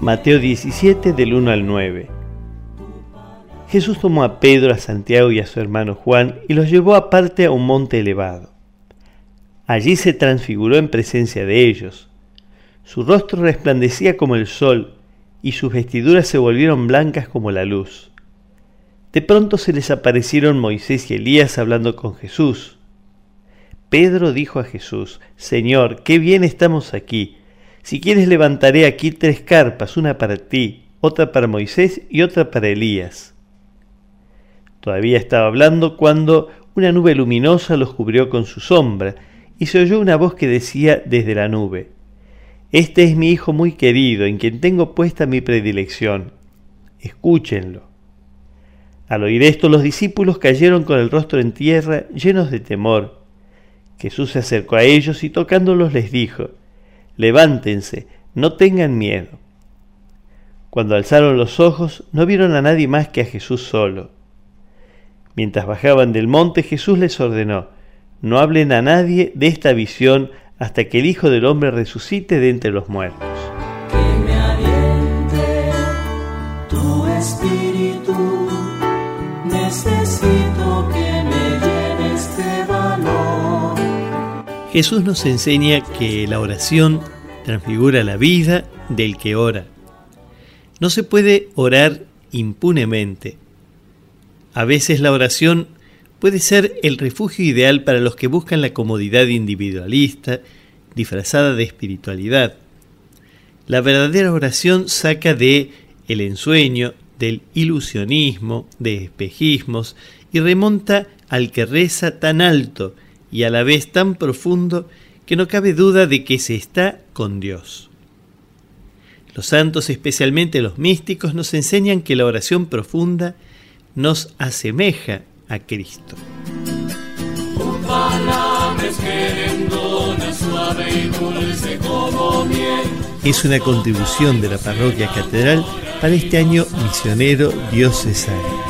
Mateo 17 del 1 al 9. Jesús tomó a Pedro, a Santiago y a su hermano Juan y los llevó aparte a un monte elevado. Allí se transfiguró en presencia de ellos. Su rostro resplandecía como el sol y sus vestiduras se volvieron blancas como la luz. De pronto se les aparecieron Moisés y Elías hablando con Jesús. Pedro dijo a Jesús, Señor, qué bien estamos aquí si quieres levantaré aquí tres carpas, una para ti, otra para Moisés y otra para Elías. Todavía estaba hablando cuando una nube luminosa los cubrió con su sombra, y se oyó una voz que decía desde la nube, Este es mi Hijo muy querido, en quien tengo puesta mi predilección. Escúchenlo. Al oír esto los discípulos cayeron con el rostro en tierra, llenos de temor. Jesús se acercó a ellos y tocándolos les dijo, levántense, no tengan miedo. Cuando alzaron los ojos, no vieron a nadie más que a Jesús solo. Mientras bajaban del monte, Jesús les ordenó, no hablen a nadie de esta visión hasta que el Hijo del Hombre resucite de entre los muertos. Jesús nos enseña que la oración transfigura la vida del que ora. No se puede orar impunemente. A veces la oración puede ser el refugio ideal para los que buscan la comodidad individualista, disfrazada de espiritualidad. La verdadera oración saca de el ensueño, del ilusionismo, de espejismos y remonta al que reza tan alto y a la vez tan profundo que no cabe duda de que se está con Dios. Los santos, especialmente los místicos, nos enseñan que la oración profunda nos asemeja a Cristo. Es una contribución de la parroquia catedral para este año misionero diocesano.